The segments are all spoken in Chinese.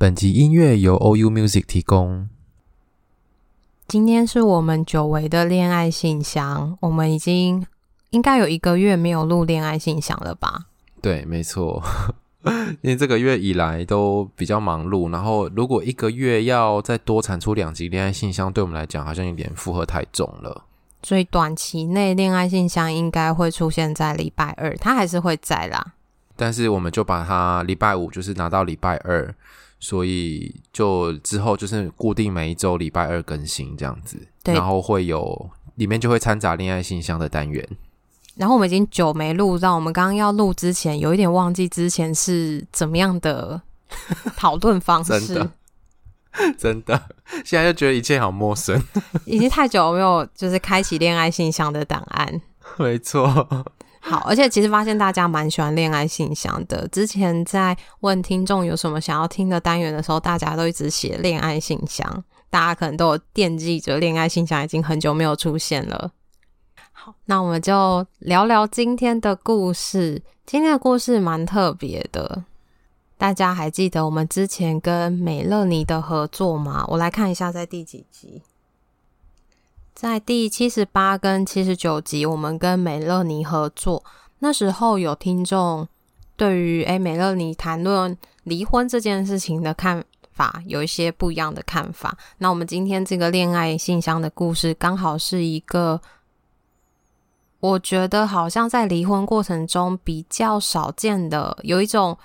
本集音乐由 OU Music 提供。今天是我们久违的恋爱信箱，我们已经应该有一个月没有录恋爱信箱了吧？对，没错，因为这个月以来都比较忙碌，然后如果一个月要再多产出两集恋爱信箱，对我们来讲好像有点负荷太重了。所以短期内恋爱信箱应该会出现在礼拜二，它还是会在啦。但是我们就把它礼拜五就是拿到礼拜二。所以就之后就是固定每一周礼拜二更新这样子，对，然后会有里面就会掺杂恋爱信箱的单元。然后我们已经久没录，让我们刚刚要录之前有一点忘记之前是怎么样的讨论方式。真的，真的，现在就觉得一切好陌生，已经太久没有就是开启恋爱信箱的档案。没错。好，而且其实发现大家蛮喜欢恋爱信箱的。之前在问听众有什么想要听的单元的时候，大家都一直写恋爱信箱，大家可能都有惦记着恋爱信箱，已经很久没有出现了。好，那我们就聊聊今天的故事。今天的故事蛮特别的，大家还记得我们之前跟美乐妮的合作吗？我来看一下，在第几集。在第七十八跟七十九集，我们跟美乐妮合作。那时候有听众对于诶美乐妮谈论离婚这件事情的看法有一些不一样的看法。那我们今天这个恋爱信箱的故事，刚好是一个我觉得好像在离婚过程中比较少见的，有一种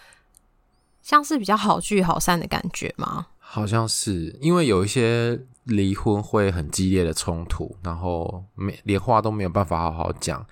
像是比较好聚好散的感觉吗？好像是，因为有一些。离婚会很激烈的冲突，然后没连话都没有办法好好讲。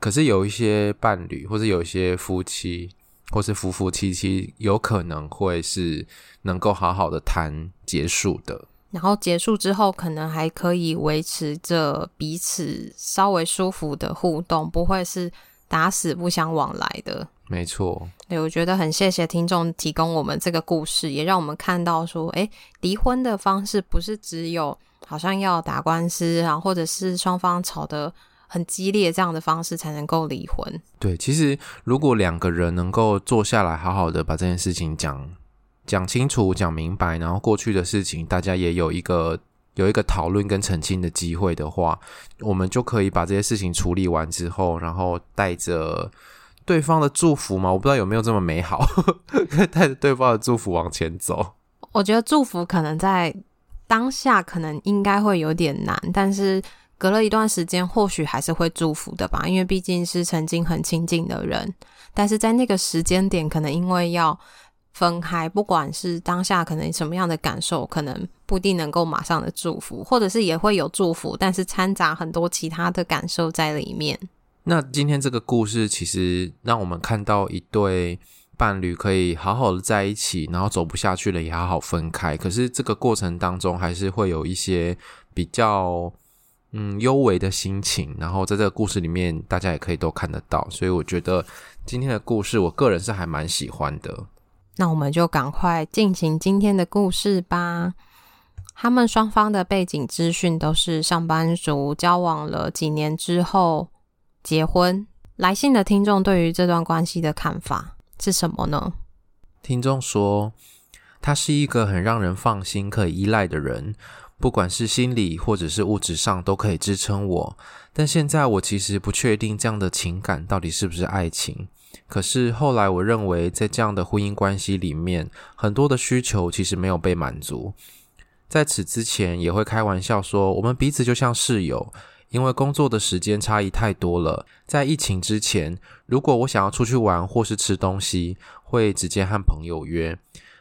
可是有一些伴侣，或是有一些夫妻，或是夫夫妻妻，有可能会是能够好好的谈结束的。然后结束之后，可能还可以维持着彼此稍微舒服的互动，不会是打死不相往来的。没错，对，我觉得很谢谢听众提供我们这个故事，也让我们看到说，哎，离婚的方式不是只有好像要打官司啊，或者是双方吵得很激烈这样的方式才能够离婚。对，其实如果两个人能够坐下来，好好的把这件事情讲讲清楚、讲明白，然后过去的事情大家也有一个有一个讨论跟澄清的机会的话，我们就可以把这些事情处理完之后，然后带着。对方的祝福吗？我不知道有没有这么美好，带着对方的祝福往前走。我觉得祝福可能在当下可能应该会有点难，但是隔了一段时间，或许还是会祝福的吧。因为毕竟是曾经很亲近的人，但是在那个时间点，可能因为要分开，不管是当下可能什么样的感受，可能不一定能够马上的祝福，或者是也会有祝福，但是掺杂很多其他的感受在里面。那今天这个故事其实让我们看到一对伴侣可以好好的在一起，然后走不下去了也好好分开。可是这个过程当中还是会有一些比较嗯幽微的心情，然后在这个故事里面大家也可以都看得到。所以我觉得今天的故事我个人是还蛮喜欢的。那我们就赶快进行今天的故事吧。他们双方的背景资讯都是上班族，交往了几年之后。结婚来信的听众对于这段关系的看法是什么呢？听众说，他是一个很让人放心、可以依赖的人，不管是心理或者是物质上都可以支撑我。但现在我其实不确定这样的情感到底是不是爱情。可是后来我认为，在这样的婚姻关系里面，很多的需求其实没有被满足。在此之前，也会开玩笑说，我们彼此就像室友。因为工作的时间差异太多了，在疫情之前，如果我想要出去玩或是吃东西，会直接和朋友约。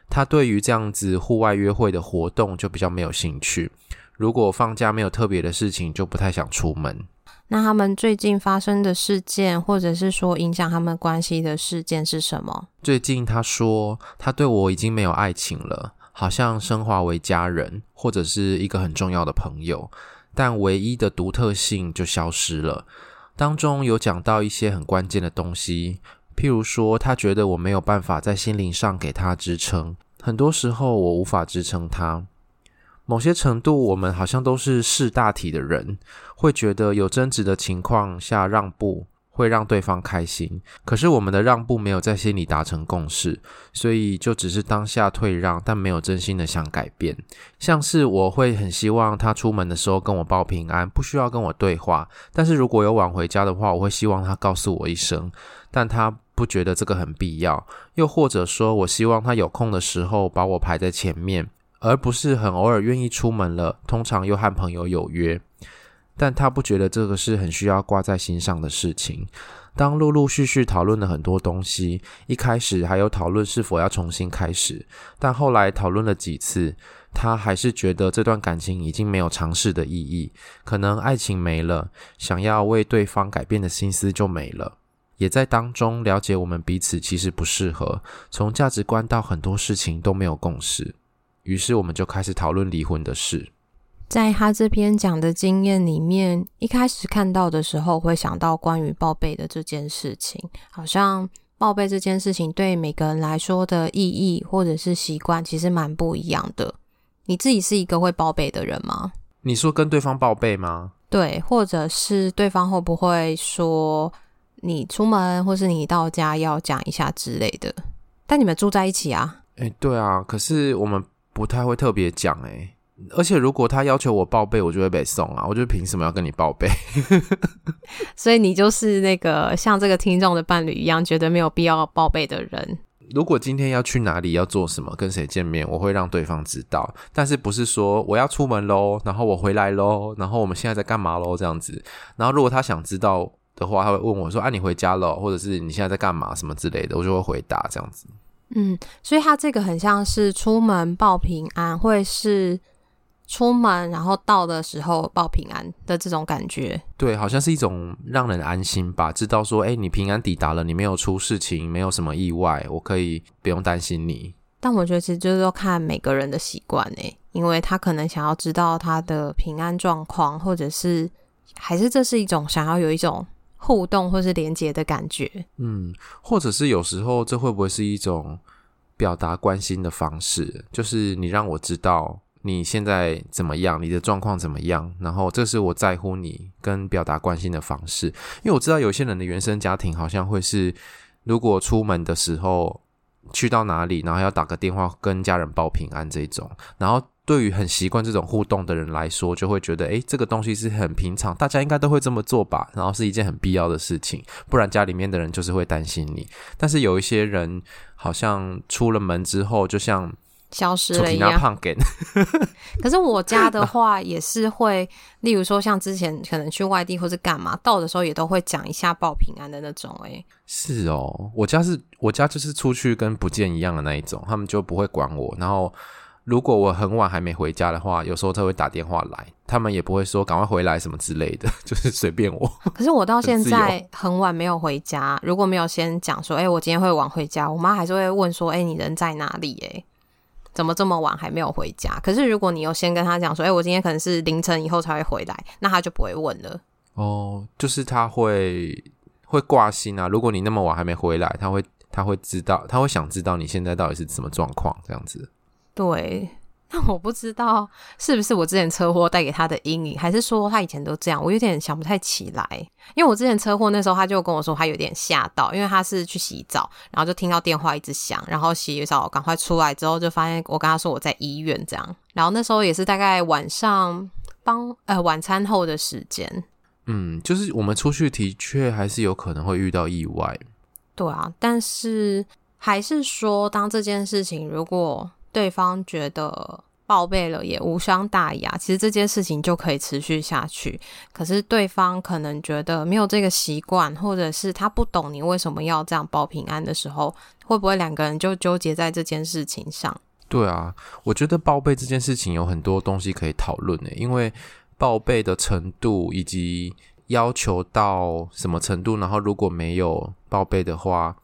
他对于这样子户外约会的活动就比较没有兴趣。如果放假没有特别的事情，就不太想出门。那他们最近发生的事件，或者是说影响他们关系的事件是什么？最近他说，他对我已经没有爱情了。好像升华为家人，或者是一个很重要的朋友，但唯一的独特性就消失了。当中有讲到一些很关键的东西，譬如说，他觉得我没有办法在心灵上给他支撑，很多时候我无法支撑他。某些程度，我们好像都是识大体的人，会觉得有争执的情况下让步会让对方开心。可是我们的让步没有在心里达成共识，所以就只是当下退让，但没有真心的想改变。像是我会很希望他出门的时候跟我报平安，不需要跟我对话。但是如果有晚回家的话，我会希望他告诉我一声，但他不觉得这个很必要。又或者说我希望他有空的时候把我排在前面。而不是很偶尔愿意出门了，通常又和朋友有约，但他不觉得这个是很需要挂在心上的事情。当陆陆续续讨论了很多东西，一开始还有讨论是否要重新开始，但后来讨论了几次，他还是觉得这段感情已经没有尝试的意义，可能爱情没了，想要为对方改变的心思就没了，也在当中了解我们彼此其实不适合，从价值观到很多事情都没有共识。于是我们就开始讨论离婚的事。在他这篇讲的经验里面，一开始看到的时候会想到关于报备的这件事情，好像报备这件事情对每个人来说的意义或者是习惯其实蛮不一样的。你自己是一个会报备的人吗？你说跟对方报备吗？对，或者是对方会不会说你出门或是你到家要讲一下之类的？但你们住在一起啊？诶，对啊，可是我们。不太会特别讲诶，而且如果他要求我报备，我就会被送啊！我就凭什么要跟你报备？所以你就是那个像这个听众的伴侣一样，觉得没有必要报备的人。如果今天要去哪里，要做什么，跟谁见面，我会让对方知道，但是不是说我要出门喽，然后我回来喽，然后我们现在在干嘛喽这样子。然后如果他想知道的话，他会问我说：“啊，你回家了，或者是你现在在干嘛什么之类的？”我就会回答这样子。嗯，所以他这个很像是出门报平安，会是出门然后到的时候报平安的这种感觉。对，好像是一种让人安心吧，知道说，哎，你平安抵达了，你没有出事情，没有什么意外，我可以不用担心你。但我觉得其实就是说看每个人的习惯诶，因为他可能想要知道他的平安状况，或者是还是这是一种想要有一种。互动或是连接的感觉，嗯，或者是有时候这会不会是一种表达关心的方式？就是你让我知道你现在怎么样，你的状况怎么样，然后这是我在乎你跟表达关心的方式。因为我知道有些人的原生家庭好像会是，如果出门的时候去到哪里，然后要打个电话跟家人报平安这种，然后。对于很习惯这种互动的人来说，就会觉得，诶，这个东西是很平常，大家应该都会这么做吧，然后是一件很必要的事情，不然家里面的人就是会担心你。但是有一些人好像出了门之后，就像消失了一样。可是我家的 话也是会，例如说像之前可能去外地或是干嘛，到的时候也都会讲一下报平安的那种。诶，是哦，我家是我家就是出去跟不见一样的那一种，他们就不会管我，然后。如果我很晚还没回家的话，有时候他会打电话来，他们也不会说赶快回来什么之类的，就是随便我。可是我到现在很晚没有回家，如果没有先讲说，哎、欸，我今天会晚回家，我妈还是会问说，哎、欸，你人在哪里？哎，怎么这么晚还没有回家？可是如果你有先跟他讲说，哎、欸，我今天可能是凌晨以后才会回来，那他就不会问了。哦，就是他会会挂心啊。如果你那么晚还没回来，他会他会知道，他会想知道你现在到底是什么状况，这样子。对，那我不知道是不是我之前车祸带给他的阴影，还是说他以前都这样？我有点想不太起来。因为我之前车祸那时候，他就跟我说他有点吓到，因为他是去洗澡，然后就听到电话一直响，然后洗澡赶快出来之后，就发现我跟他说我在医院这样。然后那时候也是大概晚上帮呃晚餐后的时间。嗯，就是我们出去的确还是有可能会遇到意外。对啊，但是还是说，当这件事情如果。对方觉得报备了也无伤大雅，其实这件事情就可以持续下去。可是对方可能觉得没有这个习惯，或者是他不懂你为什么要这样报平安的时候，会不会两个人就纠结在这件事情上？对啊，我觉得报备这件事情有很多东西可以讨论的，因为报备的程度以及要求到什么程度，然后如果没有报备的话，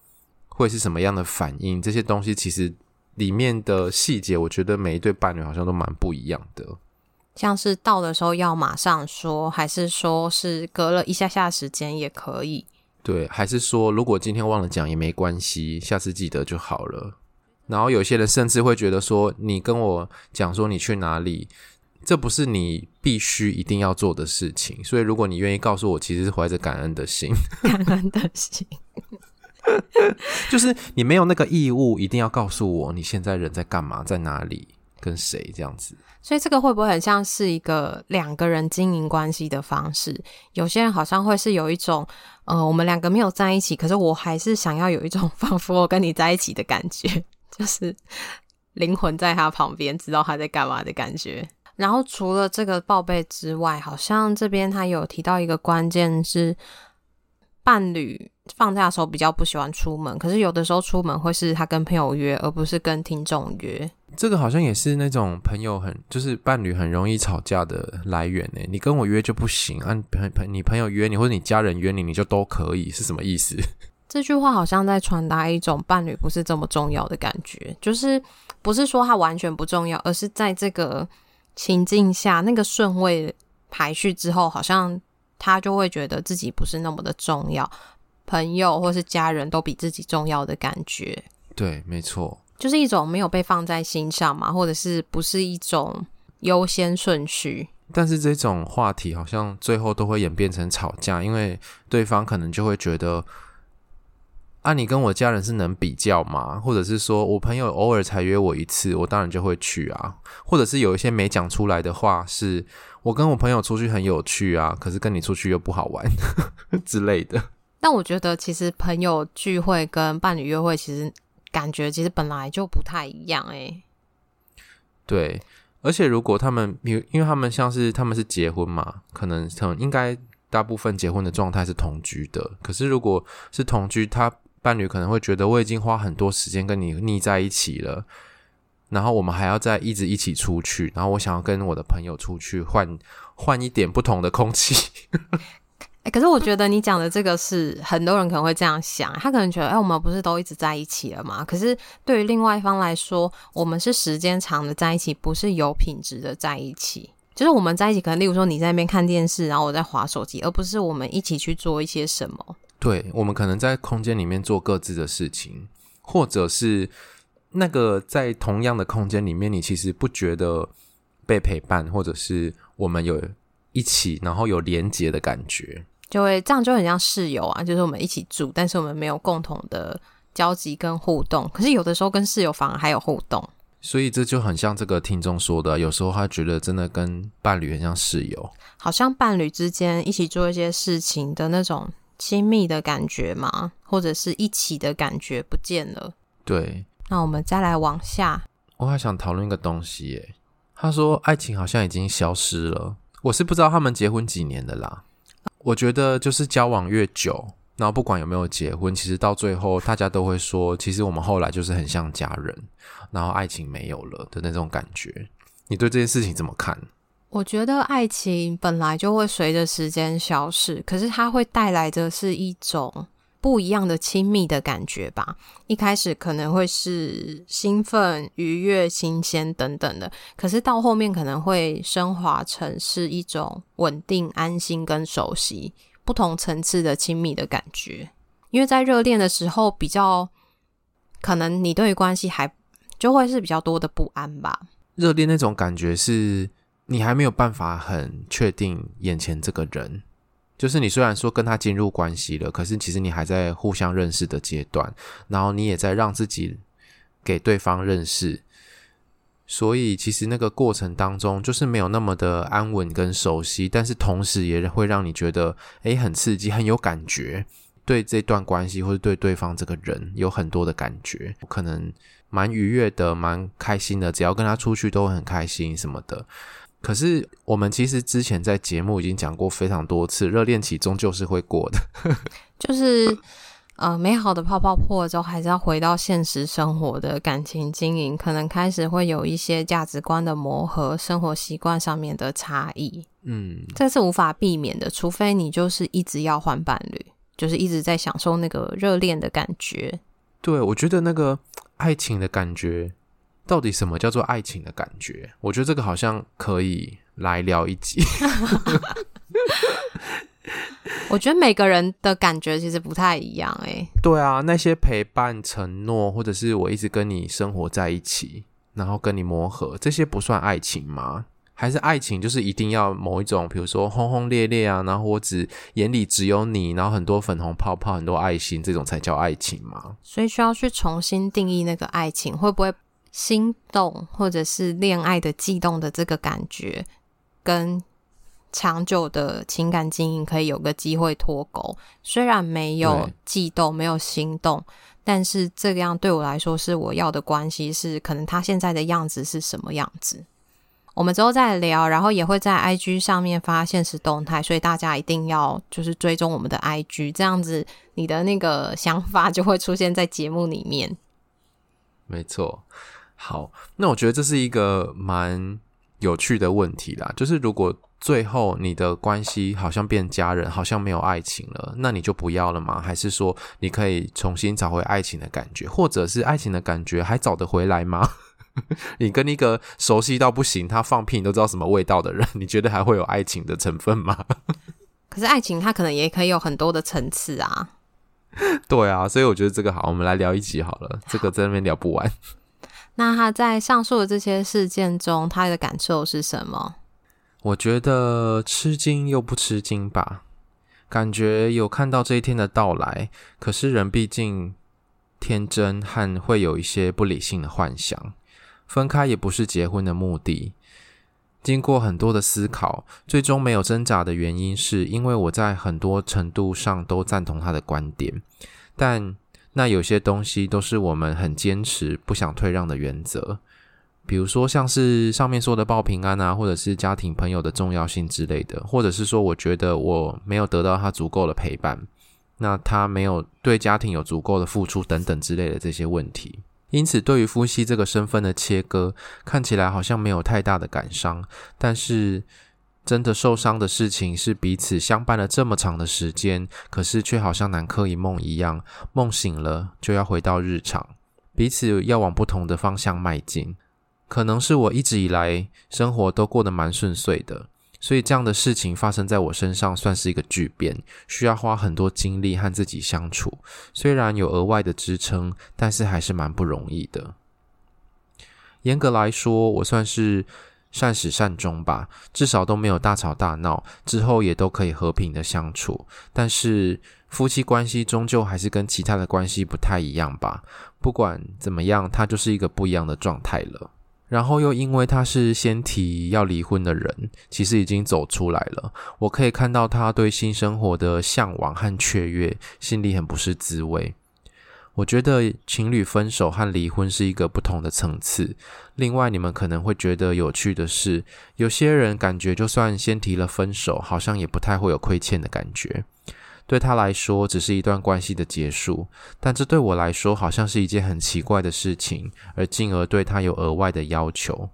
会是什么样的反应？这些东西其实。里面的细节，我觉得每一对伴侣好像都蛮不一样的。像是到的时候要马上说，还是说是隔了一下下时间也可以？对，还是说如果今天忘了讲也没关系，下次记得就好了。然后有些人甚至会觉得说，你跟我讲说你去哪里，这不是你必须一定要做的事情。所以如果你愿意告诉我，其实是怀着感恩的心，感恩的心，就是你没有那个义务一定要告诉我你现在人在干嘛，在哪里。跟谁这样子？所以这个会不会很像是一个两个人经营关系的方式？有些人好像会是有一种，呃，我们两个没有在一起，可是我还是想要有一种仿佛我跟你在一起的感觉，就是灵魂在他旁边，知道他在干嘛的感觉。然后除了这个报备之外，好像这边他有提到一个关键是伴侣。放假的时候比较不喜欢出门，可是有的时候出门会是他跟朋友约，而不是跟听众约。这个好像也是那种朋友很就是伴侣很容易吵架的来源呢。你跟我约就不行，按朋朋你朋友约你或者你家人约你，你就都可以，是什么意思？这句话好像在传达一种伴侣不是这么重要的感觉，就是不是说他完全不重要，而是在这个情境下那个顺位排序之后，好像他就会觉得自己不是那么的重要。朋友或是家人都比自己重要的感觉，对，没错，就是一种没有被放在心上嘛，或者是不是一种优先顺序。但是这种话题好像最后都会演变成吵架，因为对方可能就会觉得，啊，你跟我家人是能比较吗？或者是说我朋友偶尔才约我一次，我当然就会去啊。或者是有一些没讲出来的话，是我跟我朋友出去很有趣啊，可是跟你出去又不好玩 之类的。但我觉得，其实朋友聚会跟伴侣约会，其实感觉其实本来就不太一样诶。对，而且如果他们，因为因为他们像是他们是结婚嘛，可能可能应该大部分结婚的状态是同居的。可是如果是同居，他伴侣可能会觉得我已经花很多时间跟你腻在一起了，然后我们还要再一直一起出去，然后我想要跟我的朋友出去换换一点不同的空气。欸，可是我觉得你讲的这个是很多人可能会这样想，他可能觉得，哎，我们不是都一直在一起了吗？可是对于另外一方来说，我们是时间长的在一起，不是有品质的在一起。就是我们在一起，可能例如说你在那边看电视，然后我在划手机，而不是我们一起去做一些什么。对，我们可能在空间里面做各自的事情，或者是那个在同样的空间里面，你其实不觉得被陪伴，或者是我们有一起，然后有连结的感觉。就会这样就很像室友啊，就是我们一起住，但是我们没有共同的交集跟互动。可是有的时候跟室友反而还有互动，所以这就很像这个听众说的，有时候他觉得真的跟伴侣很像室友，好像伴侣之间一起做一些事情的那种亲密的感觉嘛，或者是一起的感觉不见了。对，那我们再来往下，我还想讨论一个东西耶。他说爱情好像已经消失了，我是不知道他们结婚几年的啦。我觉得就是交往越久，然后不管有没有结婚，其实到最后大家都会说，其实我们后来就是很像家人，然后爱情没有了的那种感觉。你对这件事情怎么看？我觉得爱情本来就会随着时间消逝，可是它会带来的是一种。不一样的亲密的感觉吧，一开始可能会是兴奋、愉悦、新鲜等等的，可是到后面可能会升华成是一种稳定、安心跟熟悉，不同层次的亲密的感觉。因为在热恋的时候，比较可能你对于关系还就会是比较多的不安吧。热恋那种感觉是你还没有办法很确定眼前这个人。就是你虽然说跟他进入关系了，可是其实你还在互相认识的阶段，然后你也在让自己给对方认识，所以其实那个过程当中就是没有那么的安稳跟熟悉，但是同时也会让你觉得诶很刺激，很有感觉，对这段关系或者对对方这个人有很多的感觉，可能蛮愉悦的，蛮开心的，只要跟他出去都会很开心什么的。可是，我们其实之前在节目已经讲过非常多次，热恋期终究是会过的。就是，呃，美好的泡泡破了之后，还是要回到现实生活的感情经营，可能开始会有一些价值观的磨合，生活习惯上面的差异。嗯，这是无法避免的，除非你就是一直要换伴侣，就是一直在享受那个热恋的感觉。对，我觉得那个爱情的感觉。到底什么叫做爱情的感觉？我觉得这个好像可以来聊一集。我觉得每个人的感觉其实不太一样，欸，诶。对啊，那些陪伴、承诺，或者是我一直跟你生活在一起，然后跟你磨合，这些不算爱情吗？还是爱情就是一定要某一种，比如说轰轰烈烈啊，然后我只眼里只有你，然后很多粉红泡泡、很多爱心，这种才叫爱情吗？所以需要去重新定义那个爱情，会不会心动，或者是恋爱的悸动的这个感觉，跟长久的情感经营可以有个机会脱钩？虽然没有悸动，没有心动，但是这个样对我来说是我要的关系，是可能他现在的样子是什么样子？我们之后再聊，然后也会在 IG 上面发现实动态，所以大家一定要就是追踪我们的 IG，这样子你的那个想法就会出现在节目里面。没错，好，那我觉得这是一个蛮有趣的问题啦，就是如果最后你的关系好像变家人，好像没有爱情了，那你就不要了吗？还是说你可以重新找回爱情的感觉，或者是爱情的感觉还找得回来吗？你跟一个熟悉到不行，他放屁你都知道什么味道的人，你觉得还会有爱情的成分吗？可是爱情它可能也可以有很多的层次啊。对啊，所以我觉得这个好，我们来聊一集好了。这个在那边聊不完。那他在上述的这些事件中，他的感受是什么？我觉得吃惊又不吃惊吧，感觉有看到这一天的到来。可是人毕竟天真和会有一些不理性的幻想。分开也不是结婚的目的。经过很多的思考，最终没有挣扎的原因，是因为我在很多程度上都赞同他的观点，但那有些东西都是我们很坚持、不想退让的原则。比如说，像是上面说的报平安啊，或者是家庭朋友的重要性之类的，或者是说，我觉得我没有得到他足够的陪伴，那他没有对家庭有足够的付出等等之类的这些问题。因此，对于夫妻这个身份的切割，看起来好像没有太大的感伤，但是真的受伤的事情是彼此相伴了这么长的时间，可是却好像南柯一梦一样，梦醒了就要回到日常，彼此要往不同的方向迈进。可能是我一直以来生活都过得蛮顺遂的。所以这样的事情发生在我身上，算是一个巨变，需要花很多精力和自己相处。虽然有额外的支撑，但是还是蛮不容易的。严格来说，我算是善始善终吧，至少都没有大吵大闹，之后也都可以和平的相处。但是夫妻关系终究还是跟其他的关系不太一样吧。不管怎么样，他就是一个不一样的状态了。然后又因为他是先提要离婚的人，其实已经走出来了。我可以看到他对新生活的向往和雀跃，心里很不是滋味。我觉得情侣分手和离婚是一个不同的层次。另外，你们可能会觉得有趣的是，有些人感觉就算先提了分手，好像也不太会有亏欠的感觉。对他来说，只是一段关系的结束，但这对我来说好像是一件很奇怪的事情，而进而对他有额外的要求。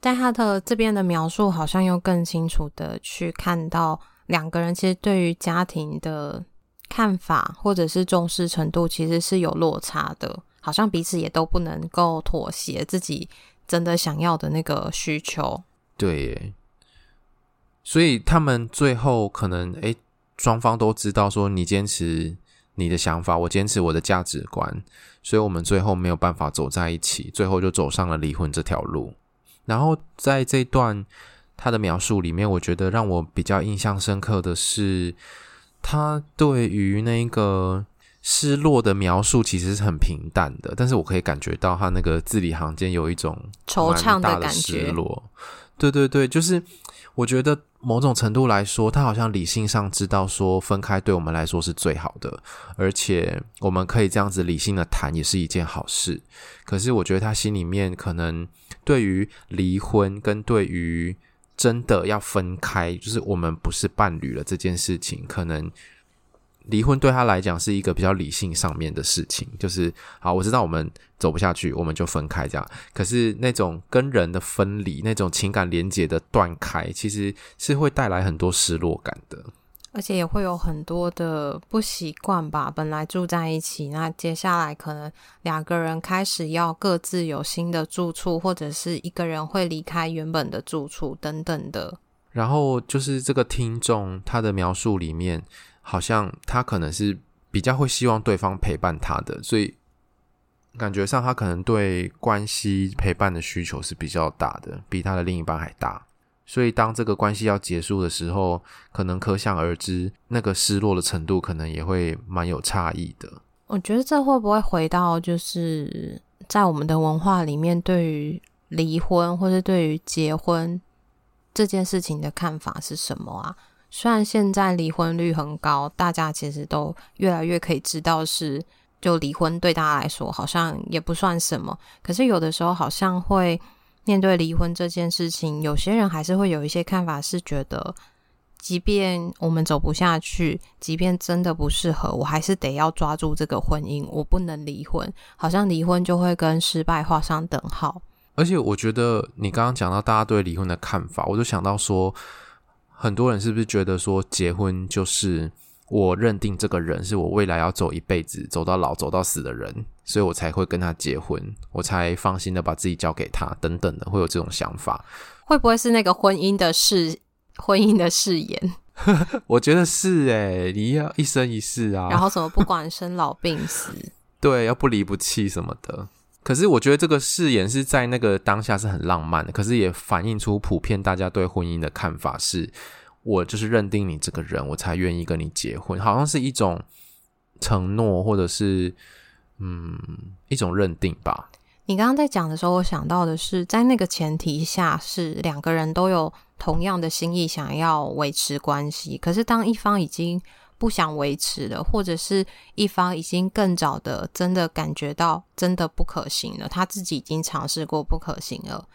在他的这边的描述，好像又更清楚的去看到两个人其实对于家庭的看法或者是重视程度，其实是有落差的，好像彼此也都不能够妥协自己真的想要的那个需求。对，所以他们最后可能诶。双方都知道，说你坚持你的想法，我坚持我的价值观，所以我们最后没有办法走在一起，最后就走上了离婚这条路。然后在这段他的描述里面，我觉得让我比较印象深刻的是，他对于那个失落的描述其实是很平淡的，但是我可以感觉到他那个字里行间有一种惆怅的感觉。失落。对对对，就是我觉得。某种程度来说，他好像理性上知道说分开对我们来说是最好的，而且我们可以这样子理性的谈也是一件好事。可是我觉得他心里面可能对于离婚跟对于真的要分开，就是我们不是伴侣了这件事情，可能。离婚对他来讲是一个比较理性上面的事情，就是好，我知道我们走不下去，我们就分开这样。可是那种跟人的分离，那种情感连接的断开，其实是会带来很多失落感的。而且也会有很多的不习惯吧。本来住在一起，那接下来可能两个人开始要各自有新的住处，或者是一个人会离开原本的住处等等的。然后就是这个听众他的描述里面，好像他可能是比较会希望对方陪伴他的，所以感觉上他可能对关系陪伴的需求是比较大的，比他的另一半还大。所以当这个关系要结束的时候，可能可想而知，那个失落的程度可能也会蛮有差异的。我觉得这会不会回到就是在我们的文化里面，对于离婚或是对于结婚。这件事情的看法是什么啊？虽然现在离婚率很高，大家其实都越来越可以知道是，就离婚对大家来说好像也不算什么。可是有的时候好像会面对离婚这件事情，有些人还是会有一些看法，是觉得，即便我们走不下去，即便真的不适合，我还是得要抓住这个婚姻，我不能离婚。好像离婚就会跟失败画上等号。而且我觉得你刚刚讲到大家对离婚的看法，我就想到说，很多人是不是觉得说结婚就是我认定这个人是我未来要走一辈子、走到老、走到死的人，所以我才会跟他结婚，我才放心的把自己交给他，等等的，会有这种想法。会不会是那个婚姻的誓婚姻的誓言？我觉得是诶，你要一生一世啊，然后什么不管生老病死，对，要不离不弃什么的。可是我觉得这个誓言是在那个当下是很浪漫的，可是也反映出普遍大家对婚姻的看法是：我就是认定你这个人，我才愿意跟你结婚，好像是一种承诺，或者是嗯一种认定吧。你刚刚在讲的时候，我想到的是，在那个前提下，是两个人都有同样的心意，想要维持关系。可是当一方已经不想维持了，或者是一方已经更早的真的感觉到真的不可行了，他自己已经尝试过不可行了，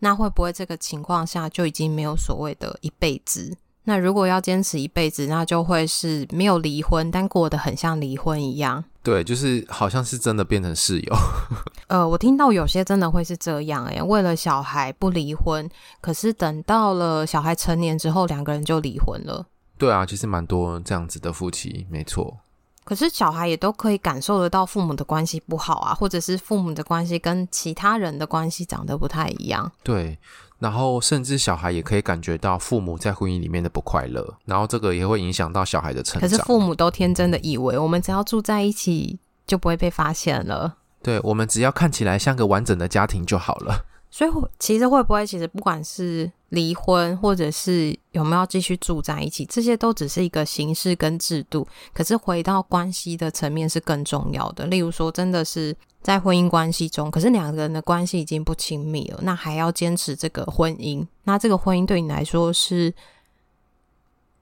那会不会这个情况下就已经没有所谓的一辈子？那如果要坚持一辈子，那就会是没有离婚，但过得很像离婚一样。对，就是好像是真的变成室友。呃，我听到有些真的会是这样，哎，为了小孩不离婚，可是等到了小孩成年之后，两个人就离婚了。对啊，其实蛮多这样子的夫妻，没错。可是小孩也都可以感受得到父母的关系不好啊，或者是父母的关系跟其他人的关系长得不太一样。对，然后甚至小孩也可以感觉到父母在婚姻里面的不快乐，然后这个也会影响到小孩的成长。可是父母都天真的以为，我们只要住在一起就不会被发现了。对，我们只要看起来像个完整的家庭就好了。所以，其实会不会，其实不管是离婚，或者是有没有继续住在一起，这些都只是一个形式跟制度。可是回到关系的层面是更重要的。例如说，真的是在婚姻关系中，可是两个人的关系已经不亲密了，那还要坚持这个婚姻？那这个婚姻对你来说是，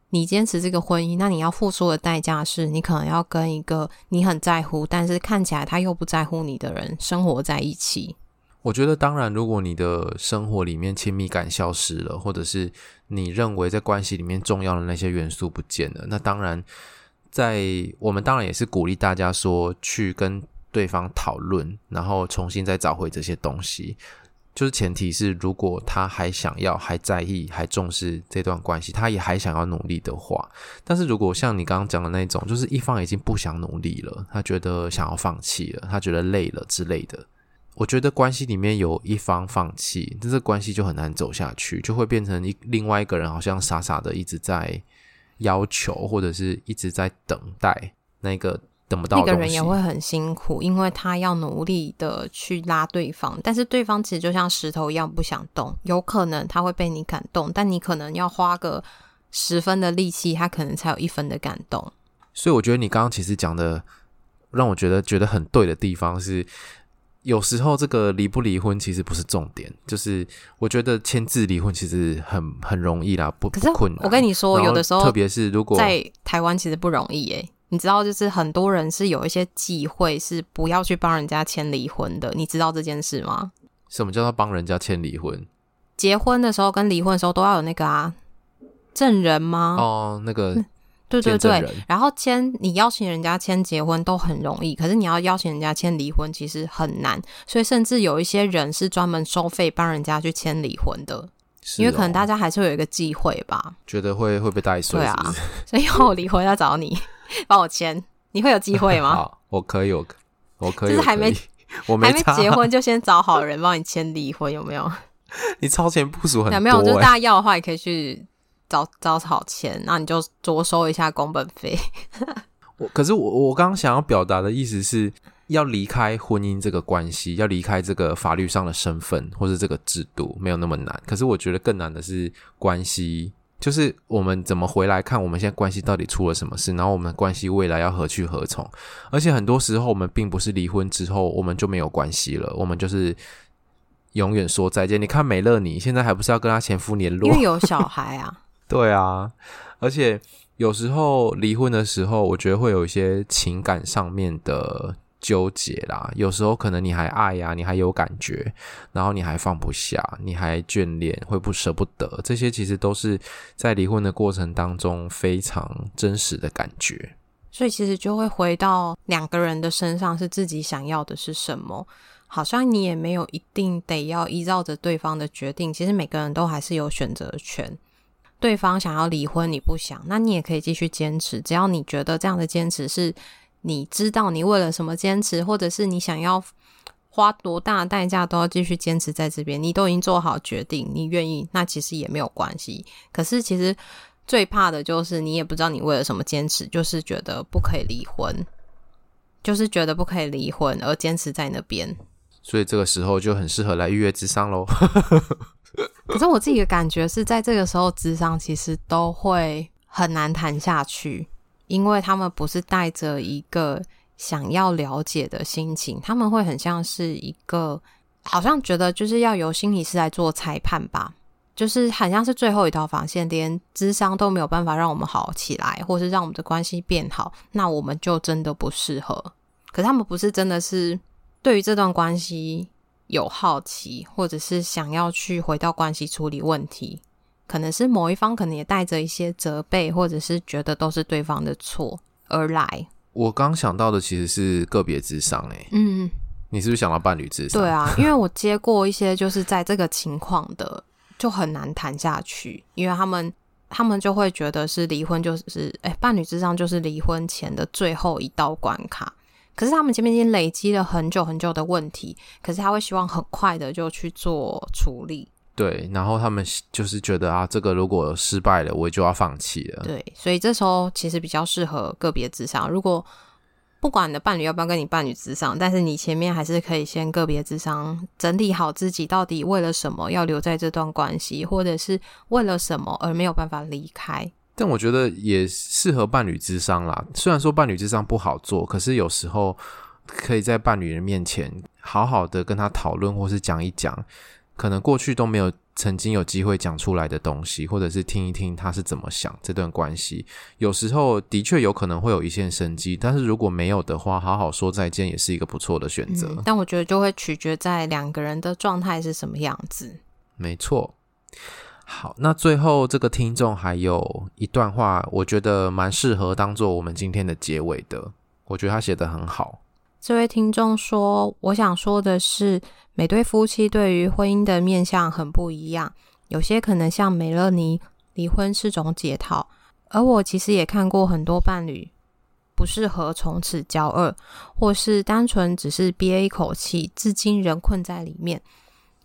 你坚持这个婚姻，那你要付出的代价是你可能要跟一个你很在乎，但是看起来他又不在乎你的人生活在一起。我觉得，当然，如果你的生活里面亲密感消失了，或者是你认为在关系里面重要的那些元素不见了，那当然，在我们当然也是鼓励大家说去跟对方讨论，然后重新再找回这些东西。就是前提是，如果他还想要、还在意、还重视这段关系，他也还想要努力的话，但是如果像你刚刚讲的那种，就是一方已经不想努力了，他觉得想要放弃了，他觉得累了之类的。我觉得关系里面有一方放弃，这个关系就很难走下去，就会变成一另外一个人好像傻傻的一直在要求，或者是一直在等待那个等不到的。那个人也会很辛苦，因为他要努力的去拉对方，但是对方其实就像石头一样不想动。有可能他会被你感动，但你可能要花个十分的力气，他可能才有一分的感动。所以我觉得你刚刚其实讲的让我觉得觉得很对的地方是。有时候这个离不离婚其实不是重点，就是我觉得签字离婚其实很很容易啦，不，不困难。我跟你说，有的时候，特别是如果在台湾其实不容易诶。你知道，就是很多人是有一些忌讳，是不要去帮人家签离婚的。你知道这件事吗？什么叫做帮人家签离婚？结婚的时候跟离婚的时候都要有那个啊证人吗？哦，那个。对对对，然后签你邀请人家签结婚都很容易，可是你要邀请人家签离婚其实很难，所以甚至有一些人是专门收费帮人家去签离婚的。哦、因为可能大家还是会有一个忌讳吧，觉得会会被带碎，对啊，所以以后我离婚要找你帮我签，你会有机会吗？好，我可以，我可我可以，就是还没我没还没结婚 就先找好人帮你签离婚，有没有？你超前部署很多、欸，没有，就是大家要的话也可以去找找草钱，那你就多收一下工本费。我可是我我刚刚想要表达的意思是要离开婚姻这个关系，要离开这个法律上的身份或是这个制度，没有那么难。可是我觉得更难的是关系，就是我们怎么回来看我们现在关系到底出了什么事，然后我们的关系未来要何去何从？而且很多时候我们并不是离婚之后我们就没有关系了，我们就是永远说再见。你看美乐你现在还不是要跟她前夫联络？因为有小孩啊。对啊，而且。有时候离婚的时候，我觉得会有一些情感上面的纠结啦。有时候可能你还爱呀，你还有感觉，然后你还放不下，你还眷恋，会不舍不得。这些其实都是在离婚的过程当中非常真实的感觉。所以其实就会回到两个人的身上，是自己想要的是什么。好像你也没有一定得要依照着对方的决定。其实每个人都还是有选择权。对方想要离婚，你不想，那你也可以继续坚持。只要你觉得这样的坚持是你知道你为了什么坚持，或者是你想要花多大的代价都要继续坚持在这边，你都已经做好决定，你愿意，那其实也没有关系。可是其实最怕的就是你也不知道你为了什么坚持，就是觉得不可以离婚，就是觉得不可以离婚而坚持在那边。所以这个时候就很适合来预约智商喽。可是我自己的感觉是在这个时候，智商其实都会很难谈下去，因为他们不是带着一个想要了解的心情，他们会很像是一个，好像觉得就是要由心理师来做裁判吧，就是很像是最后一道防线，连智商都没有办法让我们好起来，或是让我们的关系变好，那我们就真的不适合。可他们不是真的是对于这段关系。有好奇，或者是想要去回到关系处理问题，可能是某一方可能也带着一些责备，或者是觉得都是对方的错而来。我刚想到的其实是个别智商，诶，嗯，你是不是想到伴侣智商？对啊，因为我接过一些就是在这个情况的，就很难谈下去，因为他们他们就会觉得是离婚就是，哎，伴侣智商就是离婚前的最后一道关卡。可是他们前面已经累积了很久很久的问题，可是他会希望很快的就去做处理。对，然后他们就是觉得啊，这个如果失败了，我就要放弃了。对，所以这时候其实比较适合个别智商。如果不管你的伴侣要不要跟你伴侣智商，但是你前面还是可以先个别智商，整理好自己到底为了什么要留在这段关系，或者是为了什么而没有办法离开。但我觉得也适合伴侣咨商啦。虽然说伴侣咨商不好做，可是有时候可以在伴侣的面前好好的跟他讨论，或是讲一讲，可能过去都没有曾经有机会讲出来的东西，或者是听一听他是怎么想这段关系。有时候的确有可能会有一线生机，但是如果没有的话，好好说再见也是一个不错的选择。嗯，但我觉得就会取决在两个人的状态是什么样子。没错。好，那最后这个听众还有一段话，我觉得蛮适合当做我们今天的结尾的。我觉得他写得很好。这位听众说：“我想说的是，每对夫妻对于婚姻的面向很不一样，有些可能像美乐妮，离婚是种解套，而我其实也看过很多伴侣不适合从此交恶，或是单纯只是憋一口气，至今仍困在里面。”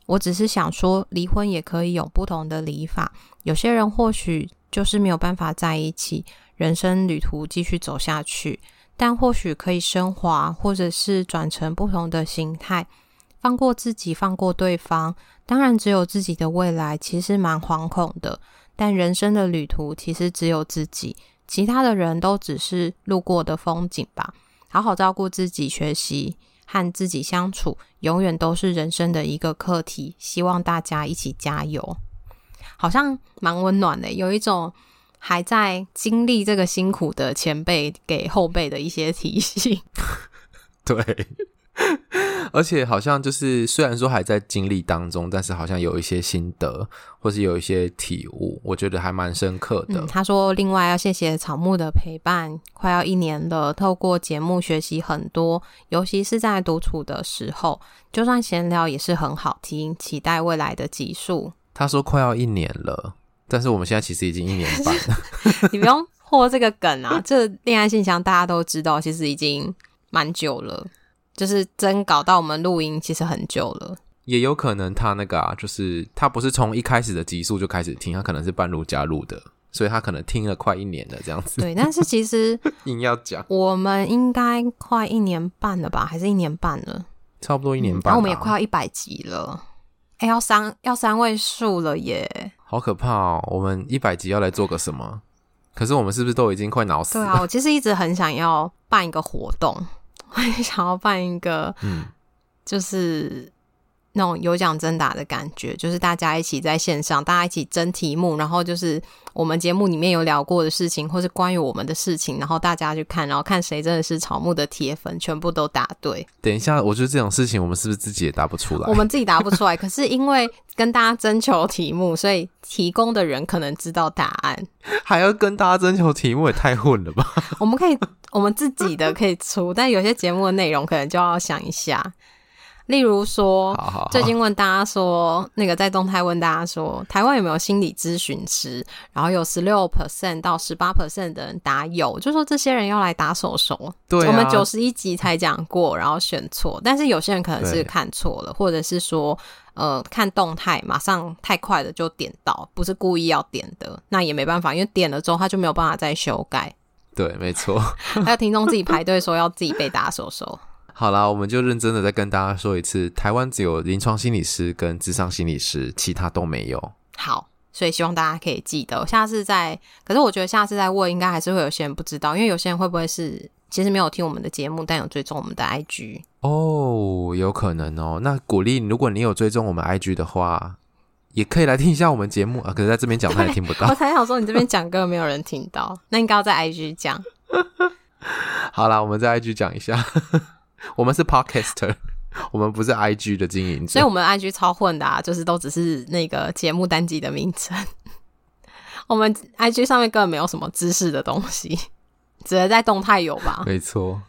我只是想说，离婚也可以有不同的离法。有些人或许就是没有办法在一起，人生旅途继续走下去，但或许可以升华，或者是转成不同的形态，放过自己，放过对方。当然，只有自己的未来其实蛮惶恐的，但人生的旅途其实只有自己，其他的人都只是路过的风景吧。好好照顾自己，学习。和自己相处，永远都是人生的一个课题。希望大家一起加油，好像蛮温暖的，有一种还在经历这个辛苦的前辈给后辈的一些提醒。对。而且好像就是，虽然说还在经历当中，但是好像有一些心得，或是有一些体悟，我觉得还蛮深刻的。嗯，他说，另外要谢谢草木的陪伴，快要一年了，透过节目学习很多，尤其是在独处的时候，就算闲聊也是很好听。期待未来的集数，他说快要一年了，但是我们现在其实已经一年半了。你不用破这个梗啊，这恋爱信箱大家都知道，其实已经蛮久了，就是真搞到我们录音其实很久了。也有可能他那个啊，就是他不是从一开始的集数就开始听，他可能是半路加入的，所以他可能听了快一年了这样子。对，但是其实 硬要讲，我们应该快一年半了吧，还是一年半了？差不多一年半，然后我们也快要一百集了，哎，要三要三位数了耶！好可怕哦！我们一百集要来做个什么？可是我们是不是都已经快脑死了？对啊，我其实一直很想要办一个活动，我也想要办一个，嗯，就是。那种有奖征答的感觉，就是大家一起在线上，大家一起争题目，然后就是我们节目里面有聊过的事情，或是关于我们的事情，然后大家去看，然后看谁真的是草木的铁粉，全部都答对。等一下，我觉得这种事情我们是不是自己也答不出来？我们自己答不出来，可是因为跟大家征求题目，所以提供的人可能知道答案，还要跟大家征求题目，也太混了吧？我们可以，我们自己的可以出，但有些节目的内容可能就要想一下。例如说，好好好，最近问大家说，那个在动态问大家说，台湾有没有心理咨询师？然后有十六 percent 到十八 percent 的人答有，就说这些人要来打手手。对啊，我们九十一集才讲过，然后选错，但是有些人可能是看错了，或者是说，呃，看动态马上太快的就点到，不是故意要点的，那也没办法，因为点了之后他就没有办法再修改。对，没错。还有听众自己排队说要自己被打手手。好啦，我们就认真的再跟大家说一次，台湾只有临床心理师跟智商心理师，其他都没有。好，所以希望大家可以记得，下次再。可是我觉得下次再问，应该还是会有些人不知道，因为有些人会不会是其实没有听我们的节目，但有追踪我们的 IG 哦，有可能哦。那鼓励，如果你有追踪我们 IG 的话，也可以来听一下我们节目啊。可是在这边讲他也听不到，我才想说你这边讲根本没有人听到，那应该要在 IG 讲。好啦，我们在 IG 讲一下。我们是 Podcaster，我们不是 IG 的经营者，所以我们 IG 超混的啊，就是都只是那个节目单集的名称。我们 IG 上面根本没有什么知识的东西，只能在动态有吧？没错，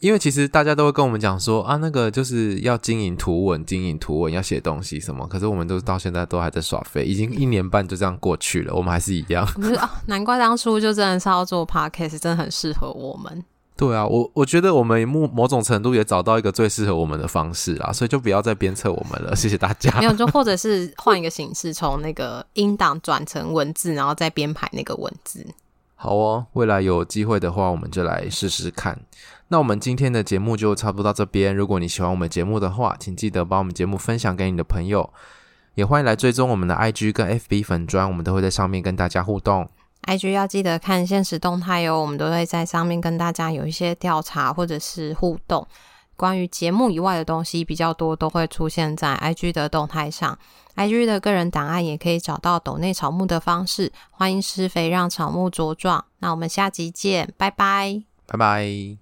因为其实大家都会跟我们讲说啊，那个就是要经营图文，经营图文要写东西什么，可是我们都到现在都还在耍废，已经一年半就这样过去了，我们还是一样。不是啊，难怪当初就真的是要做 Podcast，真的很适合我们。对啊，我我觉得我们某某种程度也找到一个最适合我们的方式啦，所以就不要再鞭策我们了，谢谢大家。没有，就或者是换一个形式，从那个音档转成文字，然后再编排那个文字。好哦，未来有机会的话，我们就来试试看。那我们今天的节目就差不多到这边。如果你喜欢我们节目的话，请记得把我们节目分享给你的朋友，也欢迎来追踪我们的 IG 跟 FB 粉专，我们都会在上面跟大家互动。IG 要记得看现实动态哦，我们都会在上面跟大家有一些调查或者是互动。关于节目以外的东西比较多，都会出现在 IG 的动态上。IG 的个人档案也可以找到斗内草木的方式。欢迎施肥让草木茁壮。那我们下集见，拜拜，拜拜。